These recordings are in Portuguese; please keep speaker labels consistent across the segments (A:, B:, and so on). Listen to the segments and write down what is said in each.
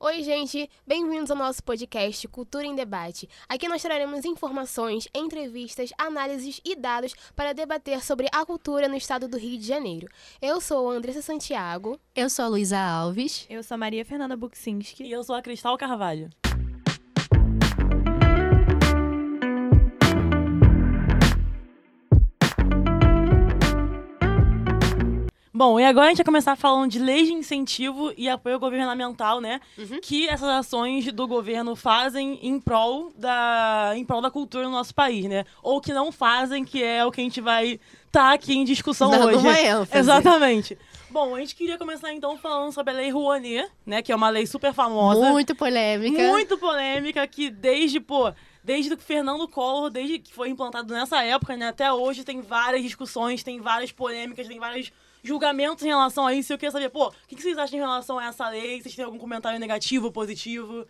A: Oi, gente, bem-vindos ao nosso podcast Cultura em Debate. Aqui nós traremos informações, entrevistas, análises e dados para debater sobre a cultura no estado do Rio de Janeiro. Eu sou a Andressa Santiago.
B: Eu sou a Luísa Alves.
C: Eu sou a Maria Fernanda Buksinski.
D: E eu sou a Cristal Carvalho. Bom, e agora a gente vai começar falando de leis de incentivo e apoio governamental, né?
A: Uhum.
D: Que essas ações do governo fazem em prol, da, em prol da cultura no nosso país, né? Ou que não fazem, que é o que a gente vai estar tá aqui em discussão
B: Dando
D: hoje.
B: uma ênfase.
D: Exatamente. Bom, a gente queria começar então falando sobre a Lei Rouanet, né? Que é uma lei super famosa.
B: Muito polêmica.
D: Muito polêmica, que desde, pô, desde o Fernando Collor, desde que foi implantado nessa época, né, até hoje tem várias discussões, tem várias polêmicas, tem vários julgamentos em relação a isso. Eu queria saber, pô, o que vocês acham em relação a essa lei? Vocês têm algum comentário negativo ou positivo?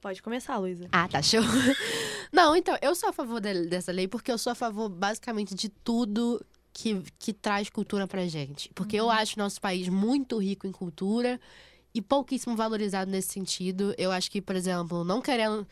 C: Pode começar, Luísa.
B: Ah, tá show. Não, então, eu sou a favor de- dessa lei porque eu sou a favor, basicamente, de tudo que, que traz cultura pra gente. Porque eu acho nosso país muito rico em cultura e pouquíssimo valorizado nesse sentido. Eu acho que, por exemplo, não querendo.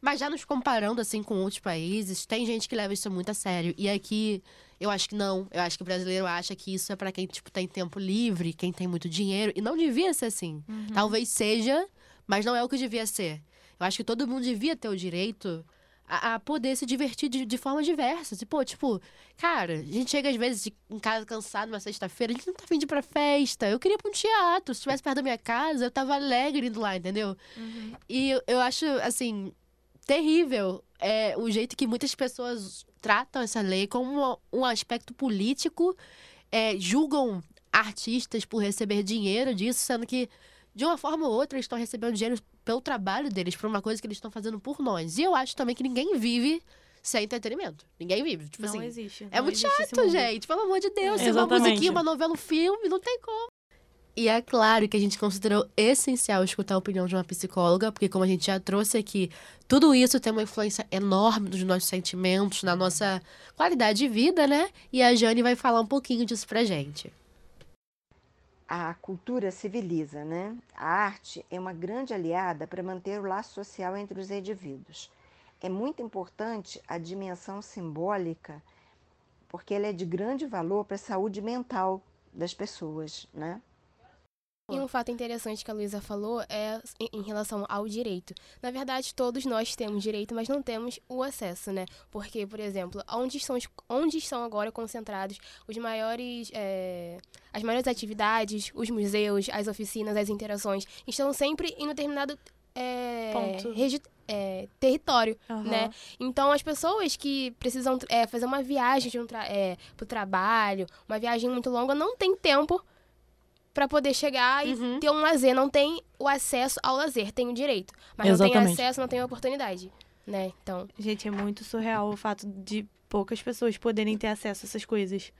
B: Mas já nos comparando, assim, com outros países, tem gente que leva isso muito a sério. E aqui, eu acho que não. Eu acho que o brasileiro acha que isso é pra quem, tipo, tem tempo livre, quem tem muito dinheiro. E não devia ser assim. Talvez seja, mas não é o que devia ser. Eu acho que todo mundo devia ter o direito a, a poder se divertir de, de forma diversa. Tipo, tipo, cara, a gente chega às vezes de- em casa cansado numa sexta-feira, a gente não tá afim de ir pra festa. Eu queria ir pra um teatro. Se estivesse perto da minha casa, eu tava alegre indo lá, entendeu? E eu, eu acho, assim, terrível é, o jeito que muitas pessoas tratam essa lei como um aspecto político, é, julgam artistas por receber dinheiro disso, sendo que, de uma forma ou outra, eles estão recebendo dinheiro pelo trabalho deles, por uma coisa que eles estão fazendo por nós. E eu acho também que ninguém vive sem entretenimento. Ninguém vive. Tipo
C: não
B: assim,
C: existe.
B: é
C: não
B: muito chato, gente. Pelo amor de Deus.
D: É,
B: Se uma musiquinha, uma novela, um filme, não tem como. E é claro que a gente considerou essencial escutar a opinião de uma psicóloga, porque como a gente já trouxe aqui, tudo isso tem uma influência enorme nos nossos sentimentos, na nossa qualidade de vida, né? E a Jane vai falar um pouquinho disso pra gente.
E: A cultura civiliza, né? A arte é uma grande aliada para manter o laço social entre os indivíduos. É muito importante a dimensão simbólica, porque ela é de grande valor para a saúde mental das pessoas, né?
A: E um fato interessante que a Luísa falou é em- relação ao direito. Na verdade, todos nós temos direito, mas não temos o acesso, né? Porque, por exemplo, onde estão, os- onde estão agora concentrados os maiores, é, as maiores atividades, os museus, as oficinas, as interações, estão sempre em um determinado é,
C: Ponto.
A: é, território,
C: Aham.
A: né? Então, as pessoas que precisam é, fazer uma viagem de um tra é, pro trabalho, uma viagem muito longa, não tem tempo para poder chegar e
B: Uhum.
A: ter um lazer. Não tem o acesso ao lazer, tem o direito. Mas não
D: Exatamente.
A: tem acesso, não tem oportunidade, né? Então,
C: Gente, é muito surreal o fato de poucas pessoas poderem ter acesso a essas coisas.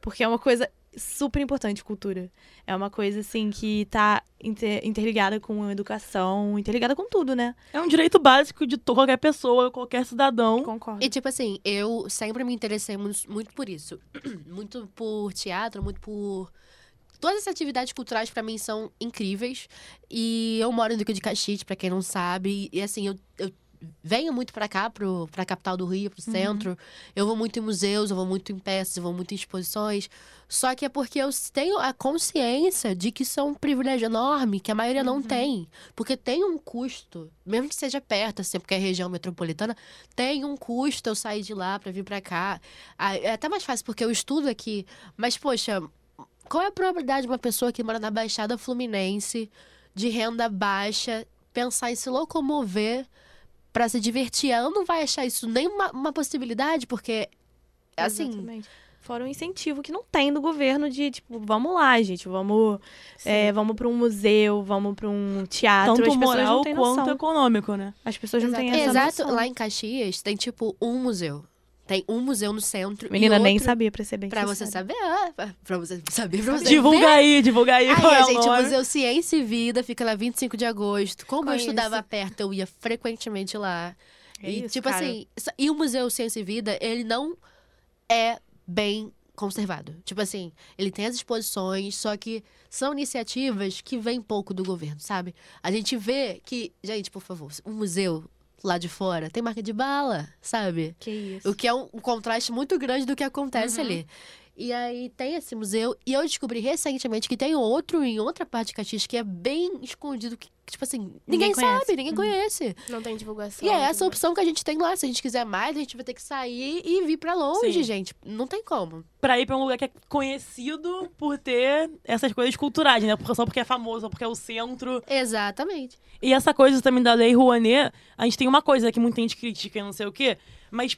C: Porque é uma coisa super importante, cultura. É uma coisa, assim, que tá inter- interligada com a educação, interligada com tudo, né?
D: É um direito básico de qualquer pessoa, qualquer cidadão.
C: Concordo.
B: E tipo assim, eu sempre me interessei muito, muito por isso. muito por teatro, muito por. Todas essas atividades culturais pra mim são incríveis. E eu moro em Duque de Caxias, pra quem não sabe. E assim, eu, eu venho muito pra cá, pro, pra capital do Rio, pro centro. Eu vou muito em museus, eu vou muito em peças, eu vou muito em exposições. Só que é porque eu tenho a consciência de que isso é um privilégio enorme, que a maioria não tem. Porque tem um custo, mesmo que seja perto, assim, porque é região metropolitana, tem um custo eu sair de lá pra vir pra cá. É até mais fácil porque eu estudo aqui. Mas, poxa, qual é a probabilidade de uma pessoa que mora na Baixada Fluminense, de renda baixa, pensar em se locomover pra se divertir? Ela não vai achar isso nem uma, uma possibilidade, porque, assim,
C: Exatamente. Fora um incentivo que não tem do governo de, tipo, vamos lá, gente, vamos, é, vamos para um museu, vamos para um teatro.
D: Tanto
C: As pessoas
D: moral
C: não têm
D: quanto
C: noção.
D: econômico, né?
C: As pessoas não têm essa
B: Exato,
C: noção.
B: lá em Caxias tem tipo um museu. Tem um museu no centro.
C: Menina, nem sabia, pra ser bem
B: Pra você saber, ah, pra- você saber, pra você
D: Divulga
B: ver.
D: aí, divulga aí.
B: Aí,
D: é
B: gente, o. Museu Ciência e Vida fica lá 25 de agosto. Como
A: Conheço.
B: eu estudava perto, eu ia frequentemente lá.
C: É
B: e,
C: isso,
B: tipo
C: cara.
B: assim, e o Museu Ciência e Vida, ele não é bem conservado. Tipo assim, ele tem as exposições, só que são iniciativas que vêm pouco do governo, sabe? A gente vê que, gente, por favor, um museu lá de fora tem marca de bala, sabe?
C: Que isso.
B: O que é um, um contraste muito grande do que acontece
D: Uhum.
B: ali. E aí tem esse museu, e eu descobri recentemente que tem outro em outra parte de Caxias que é bem escondido, que, tipo assim, ninguém,
C: Ninguém
B: sabe, ninguém conhece.
A: Não tem divulgação.
B: E é essa a
A: mais.
B: opção que a gente tem lá. Se a gente quiser mais, a gente vai ter que sair e vir pra longe,
D: Sim.
B: gente. Não tem como.
D: Pra ir pra um lugar que é conhecido por ter essas coisas culturais, né? Só porque é famoso, só porque é o centro.
B: Exatamente.
D: E essa coisa também da Lei Rouanet, a gente tem uma coisa que muita gente critica e não sei o quê, mas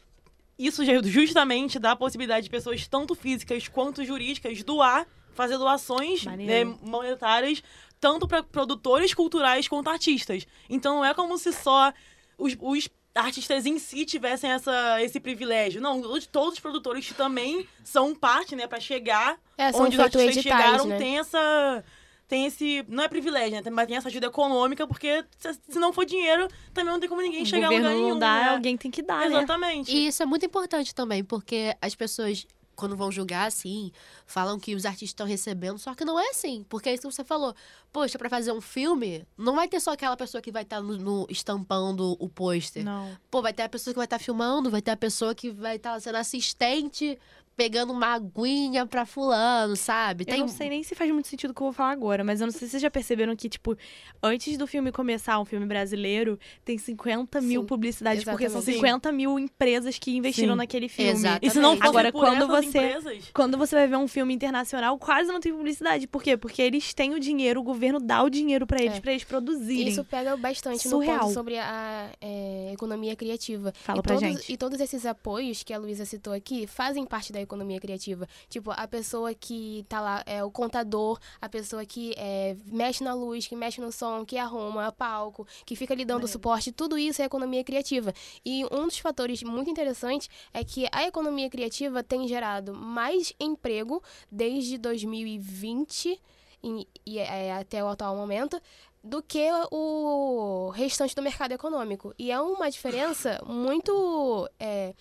D: isso já- justamente dá a possibilidade de pessoas, tanto físicas quanto jurídicas, doar, fazer doações né, monetárias, tanto para produtores culturais quanto artistas. Então não é como se só os, os artistas em si tivessem essa, esse privilégio. Não, todos, os produtores também são parte, né, para chegar
A: É,
D: onde os artistas
A: editais,
D: chegaram,
A: né?
D: tem essa. Tem esse. Não é privilégio, né? Mas tem essa ajuda econômica, porque se, se não for dinheiro, também não tem como ninguém
C: O
D: chegar a lugar nenhum.
C: não dá,
D: né?
C: alguém tem que dar, né?
D: Exatamente.
B: E isso é muito importante também, porque as pessoas, quando vão julgar, assim, falam que os artistas estão recebendo, só que não é assim. Porque é isso que você falou. Poxa, pra fazer um filme, não vai ter só aquela pessoa que vai estar no, no- estampando o pôster.
C: Não.
B: Pô, vai ter a pessoa que vai estar filmando, vai ter a pessoa que vai estar sendo assistente, pegando uma aguinha pra fulano, sabe?
C: Eu não sei nem se faz muito sentido o que eu vou falar agora, mas eu não sei se vocês já perceberam que, tipo, antes do filme começar, um filme brasileiro, tem 50 mil
A: Sim,
C: publicidades, porque são
A: exatamente.
C: 50 mil empresas que investiram
D: Sim.
C: naquele filme.
B: Exato.
D: E se não
C: Agora, quando você-
D: empresas,
C: Quando você vai ver um filme internacional, quase não tem publicidade. Por quê? Porque eles têm o dinheiro, o governo dá o dinheiro pra eles,
A: É.
C: pra eles produzirem.
A: Isso pega bastante
C: Surreal.
A: no ponto sobre a é, economia criativa.
C: Fala
A: e
C: pra
A: todos,
C: gente.
A: E todos esses apoios que a Luísa citou aqui fazem parte da economia criativa. Tipo, a pessoa que tá lá, é o contador, a pessoa que é, mexe na luz, que mexe no som, que arruma palco, que fica lhe dando suporte, tudo isso é economia criativa. E um dos fatores muito interessantes é que a economia criativa tem gerado mais emprego desde 2020 e, e, é, até o atual momento do que o restante do mercado econômico. E é uma diferença muito é,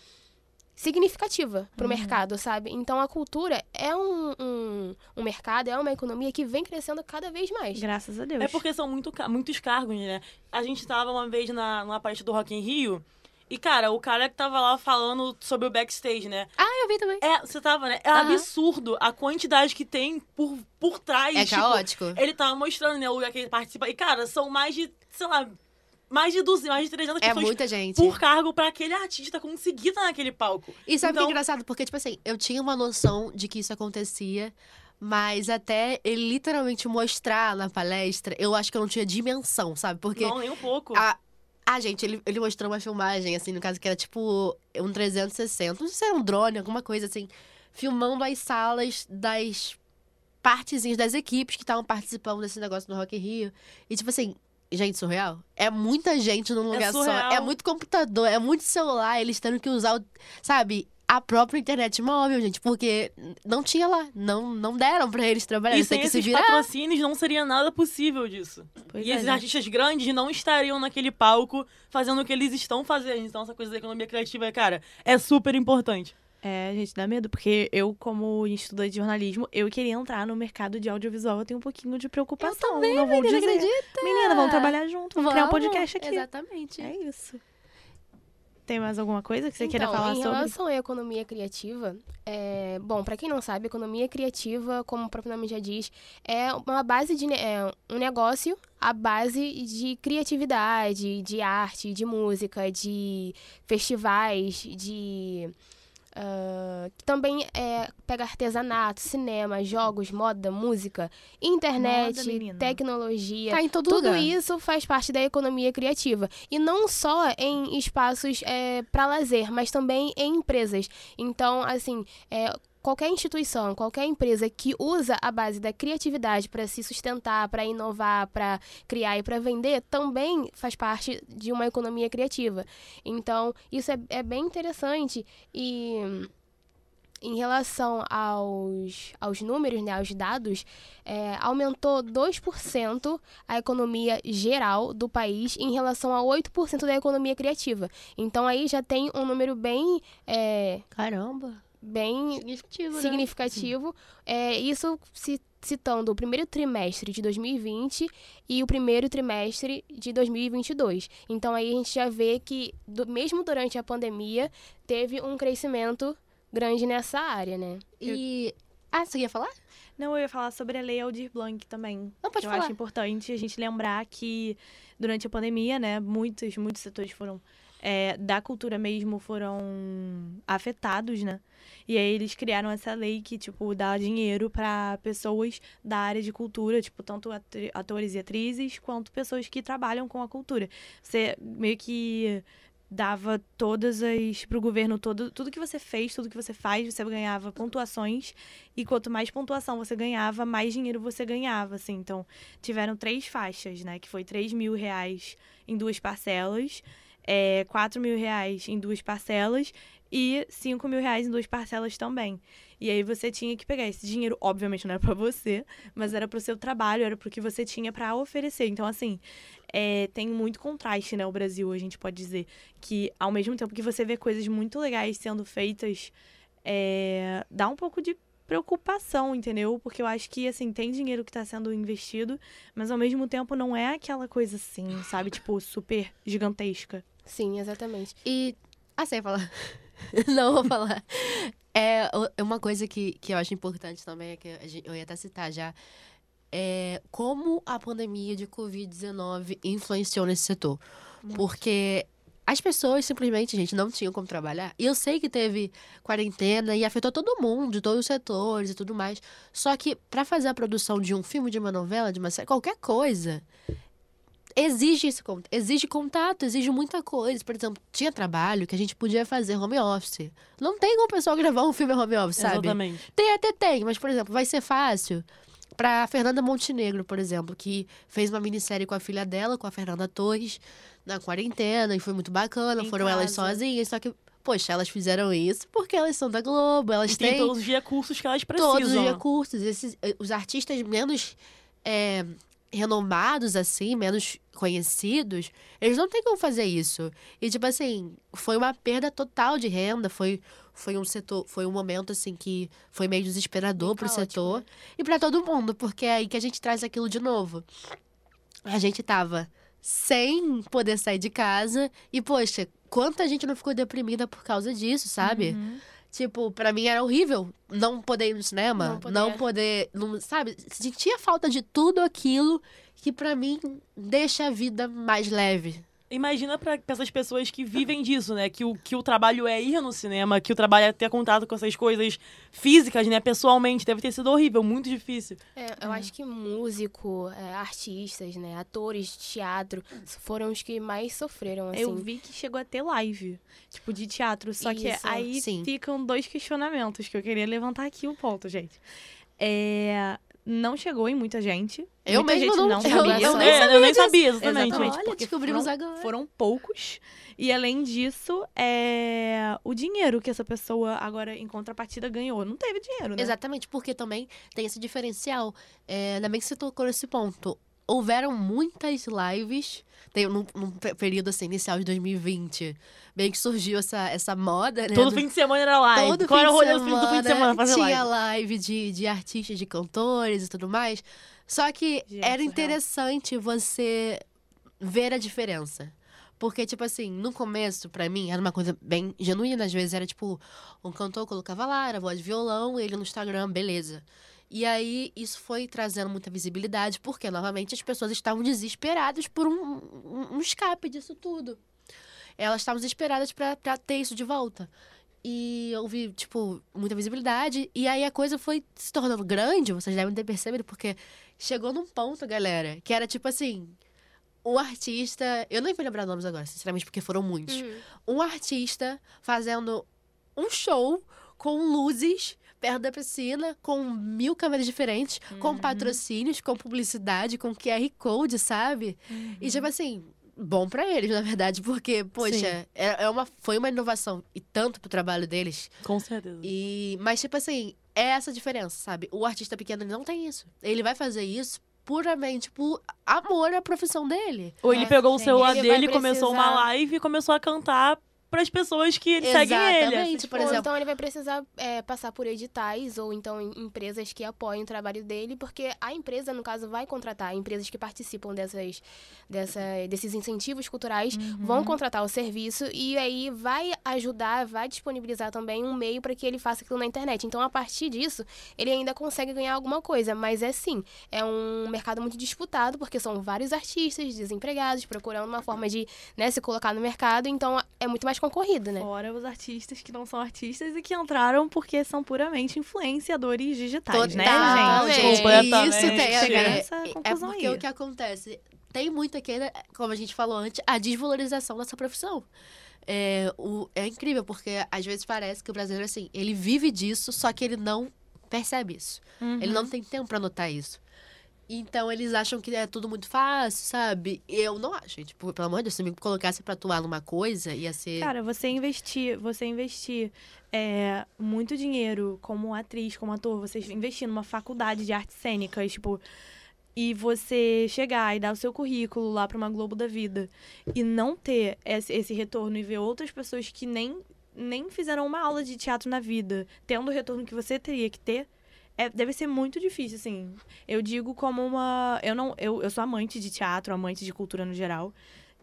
A: significativa para o mercado, sabe? Então a cultura é um, um, um mercado, é uma economia que vem crescendo cada vez mais.
C: Graças a Deus.
D: é porque são muito, muitos cargos, né? A gente tava uma vez na, numa parte do Rock in Rio, e, cara, o cara que tava lá falando sobre o backstage, né?
B: Ah, eu vi também.
D: É, você tava, né? É
B: Aham.
D: absurdo a quantidade que tem por, por trás.
B: É
D: tipo,
B: caótico.
D: Ele tava mostrando, né, o lugar que ele participa. E, cara, são mais de, sei lá, mais de 200, mais de 300
B: É
D: pessoas
B: muita gente.
D: por cargo pra aquele artista conseguir estar naquele palco.
B: E sabe o que
D: Então-
B: é engraçado? Porque, tipo assim, eu tinha uma noção de que isso acontecia, mas até ele literalmente mostrar na palestra, eu acho que eu não tinha dimensão, sabe? Porque
D: Não, nem um pouco.
B: a, a gente, ele, ele mostrou uma filmagem, assim, no caso que era tipo um 360, não sei se era um drone, alguma coisa assim, filmando as salas das partezinhas das equipes que estavam participando desse negócio no Rock in Rio. E, tipo assim, gente, surreal. É muita gente num lugar só.
D: surreal.
B: É muito computador, é muito celular, eles tendo que usar, o, sabe, a própria internet móvel, gente, porque não tinha lá. Não, não deram pra eles trabalhar.
D: e sem
B: que se
D: esses
B: virar.
D: patrocínios não seria nada possível disso.
C: Pois
D: e
C: é,
D: esses
C: gente.
D: artistas grandes não estariam naquele palco fazendo o que eles estão fazendo. Então, essa coisa da economia criativa, cara, é super importante.
C: É, gente, dá medo, porque eu, como estudante de jornalismo, eu queria entrar no mercado de audiovisual, eu tenho um pouquinho de preocupação.
B: Eu também,
C: não vou
B: menina,
C: dizer.
B: acredita?
C: Menina, vamos trabalhar junto, vamos, criar um
B: Vamos,
C: podcast aqui.
B: Exatamente.
C: É isso. Tem mais alguma coisa que você queira
A: então,
C: falar
A: em
C: sobre?
A: relação à economia criativa, é, bom, para quem não sabe, economia criativa, como o próprio nome já diz, é uma base de é um negócio à base de criatividade, de arte, de música, de festivais, de que também é, pega artesanato, cinema, jogos, moda, música, internet,
C: Moda,
A: tecnologia.
B: Tá em todo
A: Tudo
B: lugar.
A: isso faz parte da economia criativa. E não só em espaços para lazer, mas também em empresas. Então, assim, é, qualquer instituição, qualquer empresa que usa a base da criatividade para se sustentar, para inovar, para criar e para vender, também faz parte de uma economia criativa. Então, isso é, é bem interessante e em relação aos, aos números, né, aos dados, é, aumentou 2% a economia geral do país em relação a 8% da economia criativa. Então aí já tem um número bem, é,
B: Caramba.
A: Bem
B: Significativo, né?
A: significativo. É, isso se citando o primeiro trimestre de 2020 e o primeiro trimestre de 2022. Então aí a gente já vê que do- mesmo durante a pandemia teve um crescimento grande nessa área, né?
B: E. Ah, você ia falar?
C: Não, eu ia falar sobre a Lei Aldir Blanc também.
B: Não, pode
C: eu
B: falar.
C: acho importante a gente lembrar que durante a pandemia, né, muitos, muitos setores foram é, da cultura mesmo foram afetados, né? E aí eles criaram essa lei que, tipo, dá dinheiro para pessoas da área de cultura, tipo, tanto atores e atrizes, quanto pessoas que trabalham com a cultura. Você meio que dava todas as pro governo todo tudo que você fez tudo que você faz você ganhava pontuações e quanto mais pontuação você ganhava mais dinheiro você ganhava assim então tiveram três faixas né que foi 3 mil reais em duas parcelas é, 4 mil reais em duas parcelas e 5 mil reais em duas parcelas também e aí você tinha que pegar esse dinheiro obviamente não era para você mas era para o seu trabalho era para o que você tinha para oferecer então assim é, tem muito contraste, né, o Brasil, a gente pode dizer. Que ao mesmo tempo que você vê coisas muito legais sendo feitas, é, dá um pouco de preocupação, entendeu? Porque eu acho que, assim, tem dinheiro que tá sendo investido, mas ao mesmo tempo não é aquela coisa assim, sabe? Tipo, super gigantesca.
A: Sim, exatamente.
B: E. Ah, ia falar? Não, vou falar. É é uma coisa que, que eu acho importante também, é que eu ia até citar já. É como a pandemia de Covid-19 influenciou nesse setor. Porque as pessoas simplesmente, gente, não tinham como trabalhar. E eu sei que teve quarentena e afetou todo mundo, todos os setores e tudo mais. Só que pra fazer a produção de um filme, de uma novela, de uma série, qualquer coisa, exige esse exige contato, exige muita coisa. Por exemplo, tinha trabalho que a gente podia fazer home office. Não tem como o pessoal gravar um filme home office, sabe?
D: Exatamente.
B: Tem até tem, mas por exemplo, vai ser fácil pra Fernanda Montenegro, por exemplo, que fez uma minissérie com a filha dela, com a Fernanda Torres, na quarentena, e foi muito bacana,
C: Em
B: foram elas
C: casa.
B: sozinhas, só que Poxa, elas fizeram isso porque elas são da Globo, elas
D: E tem
B: têm
D: todos os recursos que elas precisam.
B: todos os recursos. Esses, eh, os artistas menos é, renomados, assim, menos conhecidos, eles não têm como fazer isso. E, tipo assim, foi uma perda total de renda, foi, foi um setor, foi um momento, assim, que foi meio desesperador
A: Bem
B: pro
A: caótico,
B: setor
A: né?
B: e pra todo mundo, porque é aí que a gente traz aquilo de novo. A gente tava sem poder sair de casa e, poxa, quanta gente não ficou deprimida por causa disso, sabe?
C: Uhum.
B: Tipo, pra mim era horrível não poder ir no cinema,
A: Não poder.
B: não poder, não, sabe? Sentia falta de tudo aquilo que pra mim deixa a vida mais leve.
D: Imagina pra, pra essas pessoas que vivem disso, né? Que o, que o trabalho é ir no cinema, que o trabalho é ter contato com essas coisas físicas, né? Pessoalmente. Deve ter sido horrível, muito difícil.
A: É, eu acho que músico, é, artistas, né, atores de teatro foram os que mais sofreram, assim.
C: Eu vi que chegou a ter live, tipo, de teatro. Só que
A: Isso,
C: aí
B: sim.
C: ficam dois questionamentos que eu queria levantar aqui o ponto, gente. É, Não chegou em muita gente.
B: Eu
C: muita
B: mesmo
C: gente
B: não-
C: não,
B: eu-
C: sabia.
B: eu nem
D: É,
B: sabia
D: eu nem sabia, exatamente.
C: Exatamente.
B: Olha,
C: porque
B: descobrimos
C: foram,
B: agora.
C: Foram poucos. E além disso, é... o dinheiro que essa pessoa agora, em contrapartida, ganhou. Não teve dinheiro, né?
B: Exatamente, porque também tem esse diferencial. É, ainda bem que você tocou nesse ponto. Houveram muitas lives, tem, num, num pe- período assim, inicial de 2020, bem que surgiu essa, essa moda, né?
D: Todo
B: do-
D: fim de semana era live.
B: Todo
D: Qual
B: fim
D: era o
B: de
D: rolê do fim do fim de semana fazer
B: tinha
D: live?
B: live de, de artistas, de cantores e tudo mais. Só que
C: Gente,
B: era interessante você ver a diferença. Porque, tipo assim, no começo, pra mim, era uma coisa bem genuína. Às vezes era, tipo, um cantor colocava lá, era voz de violão, ele no Instagram, beleza. E aí, isso foi trazendo muita visibilidade, porque, novamente, as pessoas estavam desesperadas por um, um, um escape disso tudo. Elas estavam desesperadas pra, pra ter isso de volta. E houve, tipo, muita visibilidade. E aí a coisa foi se tornando grande, vocês devem ter percebido, porque chegou num ponto, galera, que era tipo assim. Um artista. Eu nem vou lembrar nomes agora, sinceramente, porque foram muitos.
A: Uhum.
B: Um artista fazendo um show com luzes perto da piscina, com mil câmeras diferentes, com patrocínios, com publicidade, com QR Code, sabe? E tipo assim, bom pra eles, na verdade, porque, poxa, é, é uma, foi uma inovação e tanto pro trabalho deles.
D: Com certeza.
B: E, mas, tipo assim, é essa a diferença, sabe? O artista pequeno ele não tem isso. Ele vai fazer isso puramente por amor à profissão dele.
D: Ou ele
A: É,
D: pegou o
C: sim.
D: celular
A: Ele
D: dele, começou uma
A: precisar-
D: live e começou a cantar pras pessoas que seguem ele.
B: Exatamente, por exemplo.
A: então ele vai precisar é, passar por editais ou então em- empresas que apoiem o trabalho dele, porque a empresa, no caso, vai contratar empresas que participam dessas, dessa, desses incentivos culturais, vão contratar o serviço e aí vai ajudar, vai disponibilizar também um meio para que ele faça aquilo na internet. Então, a partir disso, ele ainda consegue ganhar alguma coisa, mas é sim, é um mercado muito disputado, porque são vários artistas desempregados procurando uma forma de né, se colocar no mercado, então é muito mais concorrido, né?
C: Fora os artistas que não são artistas e que entraram porque são puramente influenciadores digitais, né,
B: Total,
C: gente?
B: gente.
D: Completamente.
B: Isso tem a
C: Chegar
B: ver.
C: nessa
B: É
C: conclusão
B: porque
C: aí.
B: o que acontece? Tem muito aqui, né, como a gente falou antes, a desvalorização dessa profissão. É, o, é incrível, porque às vezes parece que o brasileiro, assim, ele vive disso, só que ele não percebe isso. Ele
C: Uhum.
B: não tem tempo pra notar isso. Então eles acham que é tudo muito fácil, sabe? Eu não acho. Tipo, pelo amor de Deus, se me colocasse pra atuar numa coisa, ia ser.
C: Cara, você investir, você investir é, muito dinheiro como atriz, como ator, você investir numa faculdade de artes cênicas, tipo, e você chegar e dar o seu currículo lá pra uma Globo da Vida e não ter esse, esse retorno e ver outras pessoas que nem, nem fizeram uma aula de teatro na vida, tendo o retorno que você teria que ter. É, deve ser muito difícil, assim. Eu digo como uma. Eu não. Eu, eu sou amante de teatro, amante de cultura no geral.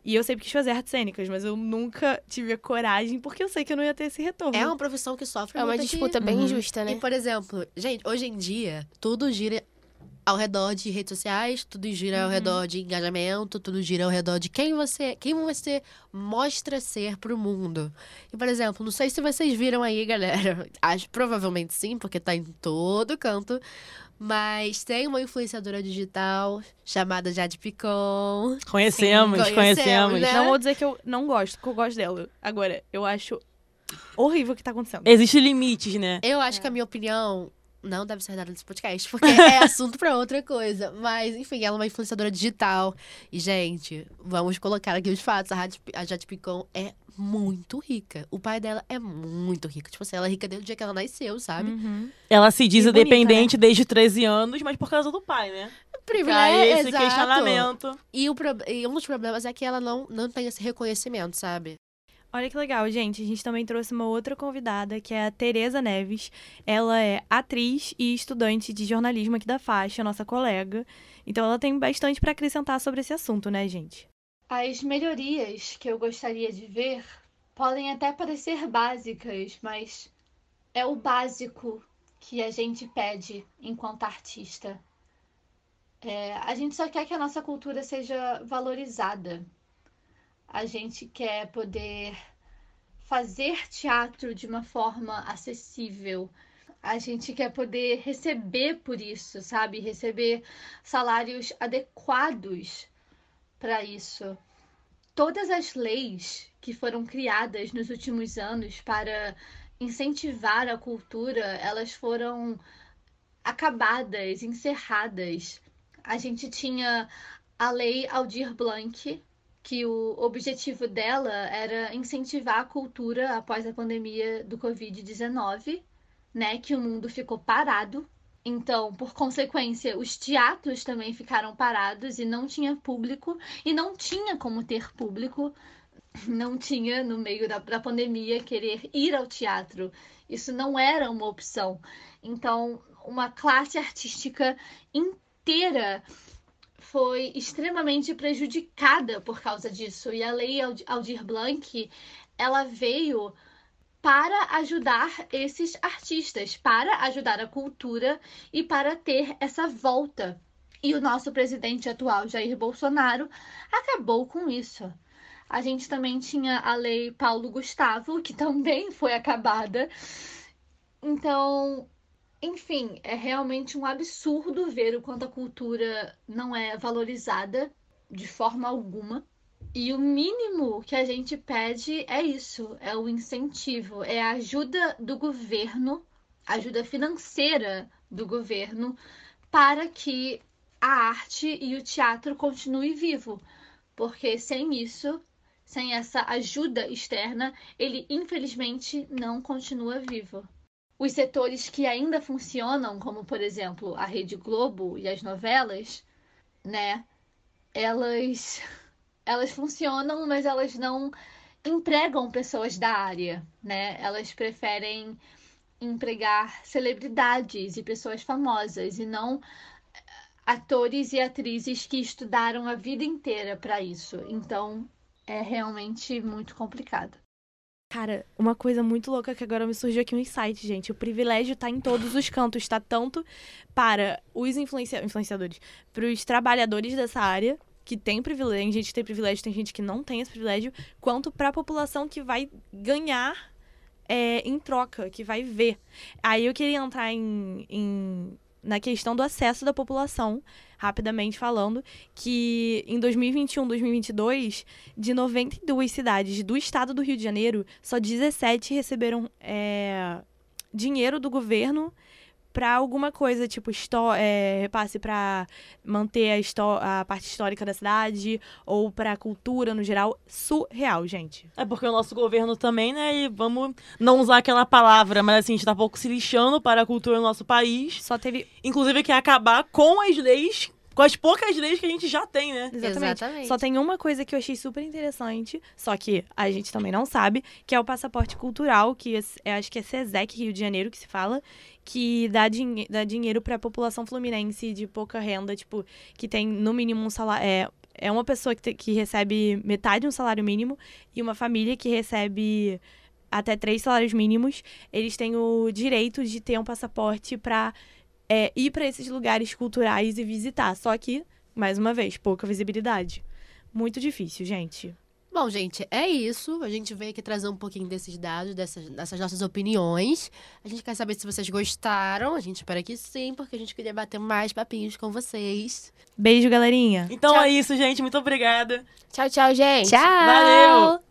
C: E eu sempre quis fazer artes cênicas, mas eu nunca tive a coragem, porque eu sei que eu não ia ter esse retorno.
B: É uma profissão que sofre
A: É uma disputa bem
C: Uhum.
A: injusta, né?
B: E, por exemplo, gente, hoje em dia, tudo gira ao redor de redes sociais, tudo gira ao redor de engajamento, tudo gira ao redor de quem você, quem você mostra ser pro mundo. E, por exemplo, não sei se vocês viram aí, galera. Acho provavelmente sim, porque tá em todo canto. Mas tem uma influenciadora digital chamada Jade Picon.
D: Conhecemos,
B: Sim,
D: conhecemos.
B: né?
C: Não vou dizer que eu não gosto, que eu gosto dela. Agora, eu acho horrível o que tá acontecendo.
D: Existem limites, né?
B: Eu acho que a minha opinião não deve ser dada nesse podcast, porque é assunto pra outra coisa. Mas, enfim, ela é uma influenciadora digital. E, gente, vamos colocar aqui os fatos. A, Jade- a Jade Picon é muito rica. O pai dela é muito rico. Tipo assim, ela é rica desde o dia que ela nasceu, sabe?
C: Uhum.
D: Ela se diz independente desde 13 anos, mas por causa do pai, né?
B: Privilégio,
D: Aí esse
B: exato.
D: questionamento.
B: E, o pro- e um dos problemas é que ela não, não tem esse reconhecimento, sabe?
C: Olha que legal, gente. A gente também trouxe uma outra convidada, que é a Tereza Neves. Ela é atriz e estudante de jornalismo aqui da faixa, nossa colega. Então ela tem bastante pra acrescentar sobre esse assunto, né, gente?
F: As melhorias que eu gostaria de ver podem até parecer básicas, mas é o básico que a gente pede enquanto artista. É, a gente só quer que a nossa cultura seja valorizada. A gente quer poder fazer teatro de uma forma acessível. A gente quer poder receber por isso, sabe? Receber salários adequados para isso. Todas as leis que foram criadas nos últimos anos para incentivar a cultura, elas foram acabadas, encerradas. A gente tinha a lei Aldir Blanc, que o objetivo dela era incentivar a cultura após a pandemia do Covid-19, né, que o mundo ficou parado. Então, por consequência, os teatros também ficaram parados e não tinha público e não tinha como ter público, não tinha no meio da, da pandemia querer ir ao teatro. Isso não era uma opção. Então, uma classe artística inteira foi extremamente prejudicada por causa disso. E a lei Aldir Blanc, ela veio para ajudar esses artistas, para ajudar a cultura e para ter essa volta. E o nosso presidente atual, Jair Bolsonaro, acabou com isso. A gente também tinha a lei Paulo Gustavo, que também foi acabada. Então, enfim, é realmente um absurdo ver o quanto a cultura não é valorizada de forma alguma. E o mínimo que a gente pede é isso: é o incentivo, é a ajuda do governo, ajuda financeira do governo, para que a arte e o teatro continue vivo. Porque sem isso, sem essa ajuda externa, ele infelizmente não continua vivo. Os setores que ainda funcionam, como por exemplo a Rede Globo e as novelas, né? Elas elas funcionam, mas elas não empregam pessoas da área, né? Elas preferem empregar celebridades e pessoas famosas e não atores e atrizes que estudaram a vida inteira para isso. Então, é realmente muito complicado.
C: Cara, uma coisa muito louca que agora me surgiu aqui no insight, gente. O privilégio tá em todos os cantos, tá tanto para os influencia influenciadores, para os trabalhadores dessa área, que tem privilégio, tem gente que tem privilégio, tem gente que não tem esse privilégio, quanto para a população que vai ganhar é, em troca, que vai ver. Aí eu queria entrar em, em na questão do acesso da população, rapidamente falando, que em 2021, 2022, de 92 cidades do estado do Rio de Janeiro, só 17 receberam é, dinheiro do governo para alguma coisa, tipo, é, repasse para manter a, a, parte histórica da cidade ou para cultura no geral. Surreal, gente.
D: É porque o nosso governo também, né? E vamos não usar aquela palavra, mas assim, a gente tá pouco se lixando para a cultura no nosso país.
C: Só teve.
D: Inclusive, quer acabar com as leis com as poucas leis que a gente já tem, né?
C: Exatamente. Exatamente. Só tem uma coisa que eu achei super interessante, só que a gente também não sabe, que é o passaporte cultural, que é, acho que é SESEC Rio de Janeiro que se fala, que dá, din dá dinheiro para a população fluminense de pouca renda, tipo, que tem no mínimo um salário. É, é uma pessoa que, que recebe metade de um salário mínimo e uma família que recebe até três salários mínimos. Eles têm o direito de ter um passaporte para é, ir para esses lugares culturais e visitar. Só que, mais uma vez, pouca visibilidade. Muito difícil, gente.
B: Bom, gente, é isso. A gente veio aqui trazer um pouquinho desses dados, dessas, dessas nossas opiniões. A gente quer saber se vocês gostaram. A gente espera que sim, porque a gente queria bater mais papinhos com vocês.
C: Beijo, galerinha.
D: Então tchau. é isso, gente. Muito obrigada.
A: Tchau, tchau, gente.
B: Tchau.
D: Valeu.